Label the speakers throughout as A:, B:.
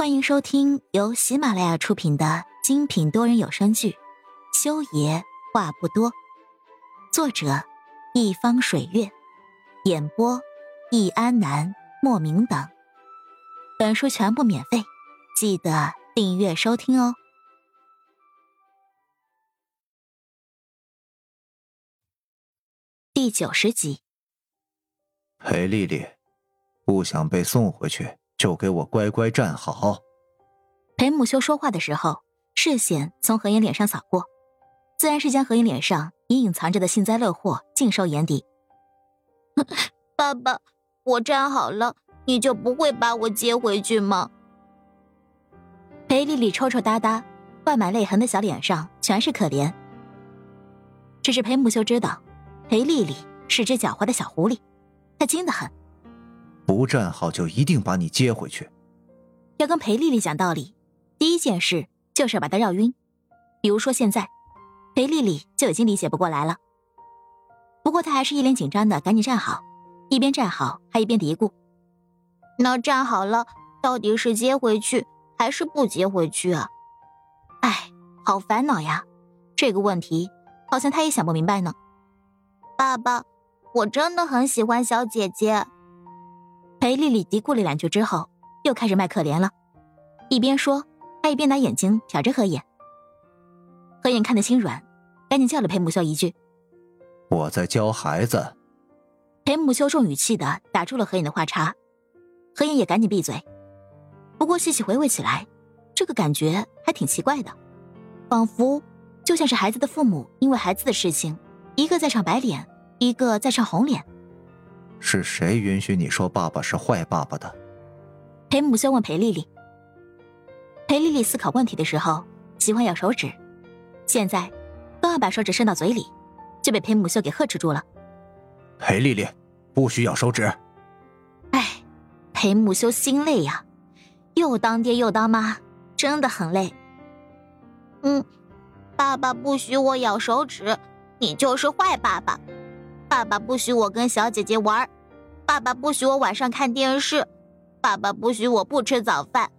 A: 欢迎收听由喜马拉雅出品的精品多人有声剧《修爷话不多》，作者：一方水月，演播：易安南、莫名等。本书全部免费，记得订阅收听哦。第九十集，
B: 裴丽丽，不想被送回去。就给我乖乖站好。
A: 裴母修说话的时候，视线从何言脸上扫过，自然是将何言脸上隐隐藏着的幸灾乐祸尽收眼底。
C: 爸爸，我站好了，你就不会把我接回去吗？
A: 裴丽丽抽抽搭搭、挂满泪痕的小脸上全是可怜。只是裴母修知道，裴丽丽是只狡猾的小狐狸，她精得很。
B: 不站好就一定把你接回去。
A: 要跟裴丽丽讲道理，第一件事就是把她绕晕。比如说现在，裴丽丽就已经理解不过来了。不过她还是一脸紧张的赶紧站好，一边站好还一边嘀咕：“
C: 那站好了，到底是接回去还是不接回去啊？”
A: 哎，好烦恼呀！这个问题好像她也想不明白呢。
C: 爸爸，我真的很喜欢小姐姐。
A: 裴丽丽嘀咕了两句之后，又开始卖可怜了，一边说，还一边拿眼睛瞟着何眼。何眼看得心软，赶紧叫了裴母修一句：“
B: 我在教孩子。”
A: 裴母修重语气的打住了何眼的话茬，何眼也赶紧闭嘴。不过细细回味起来，这个感觉还挺奇怪的，仿佛就像是孩子的父母因为孩子的事情，一个在唱白脸，一个在唱红脸。
B: 是谁允许你说爸爸是坏爸爸的？
A: 裴母修问裴丽丽。裴丽丽思考问题的时候喜欢咬手指，现在刚要把手指伸到嘴里，就被裴母修给呵斥住了。
B: 裴丽丽，不许咬手指！
A: 哎，裴母修心累呀，又当爹又当妈，真的很累。
C: 嗯，爸爸不许我咬手指，你就是坏爸爸。爸爸不许我跟小姐姐玩，爸爸不许我晚上看电视，爸爸不许我不吃早饭，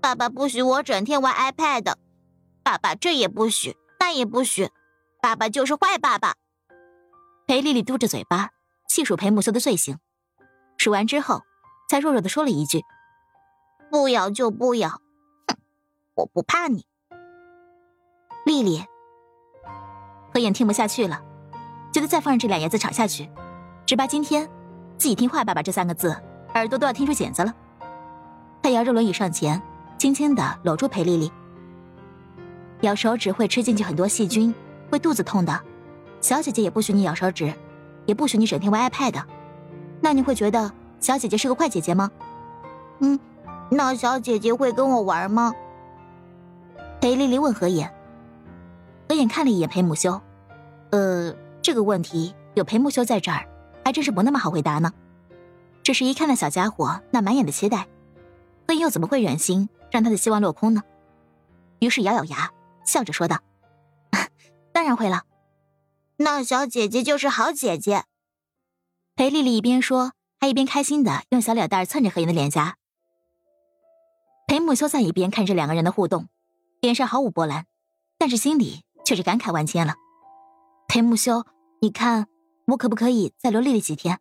C: 爸爸不许我整天玩 iPad，爸爸这也不许，那也不许，爸爸就是坏爸爸。
A: 裴丽丽嘟着嘴巴细数裴木修的罪行，数完之后，才弱弱的说了一句：“
C: 不咬就不咬，哼，我不怕你。”
A: 丽丽，何眼听不下去了。觉得再放任这两爷子吵下去，只怕今天自己听“坏爸爸”这三个字，耳朵都要听出茧子了。他摇着轮椅上前，轻轻的搂住裴丽丽。咬手指会吃进去很多细菌，会肚子痛的。小姐姐也不许你咬手指，也不许你整天玩 iPad。那你会觉得小姐姐是个坏姐姐吗？
C: 嗯，那小姐姐会跟我玩吗？
A: 裴丽丽问何眼。何眼看了一眼裴母修，呃。这个问题有裴木修在这儿，还真是不那么好回答呢。只是一看那小家伙那满眼的期待，何影又怎么会忍心让他的希望落空呢？于是咬咬牙，笑着说道：“ 当然会了，
C: 那小姐姐就是好姐姐。”
A: 裴丽丽一边说，还一边开心的用小脸蛋蹭着何影的脸颊。裴木修在一边看着两个人的互动，脸上毫无波澜，但是心里却是感慨万千了。裴木修。你看，我可不可以再留丽丽几天？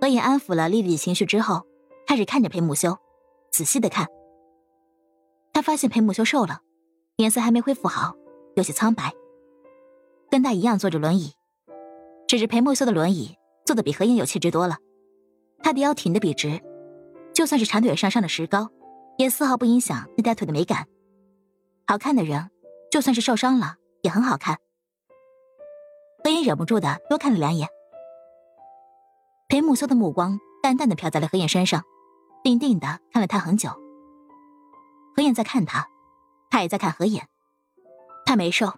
A: 何影安抚了丽丽的情绪之后，开始看着裴木修，仔细的看。他发现裴木修瘦了，脸色还没恢复好，有些苍白。跟他一样坐着轮椅，只是裴木修的轮椅坐的比何影有气质多了。他的腰挺得笔直，就算是长腿上上的石膏，也丝毫不影响那条腿的美感。好看的人，就算是受伤了，也很好看。何影忍不住的多看了两眼，裴木修的目光淡淡的飘在了何影身上，定定的看了他很久。何影在看他，他也在看何影。他没瘦，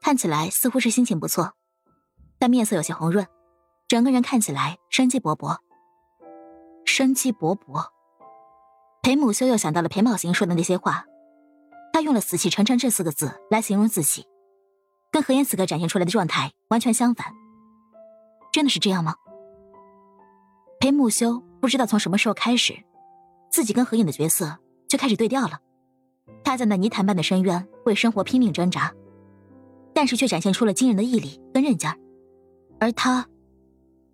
A: 看起来似乎是心情不错，但面色有些红润，整个人看起来生机勃勃。生机勃勃，裴木修又想到了裴茂行说的那些话，他用了“死气沉沉”这四个字来形容自己。跟何言此刻展现出来的状态完全相反，真的是这样吗？裴木修不知道从什么时候开始，自己跟何影的角色就开始对调了。他在那泥潭般的深渊为生活拼命挣扎，但是却展现出了惊人的毅力跟韧劲儿。而他，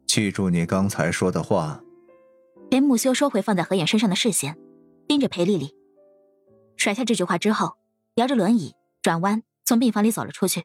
B: 记住你刚才说的话。
A: 裴木修收回放在何眼身上的视线，盯着裴丽丽，甩下这句话之后，摇着轮椅转弯从病房里走了出去。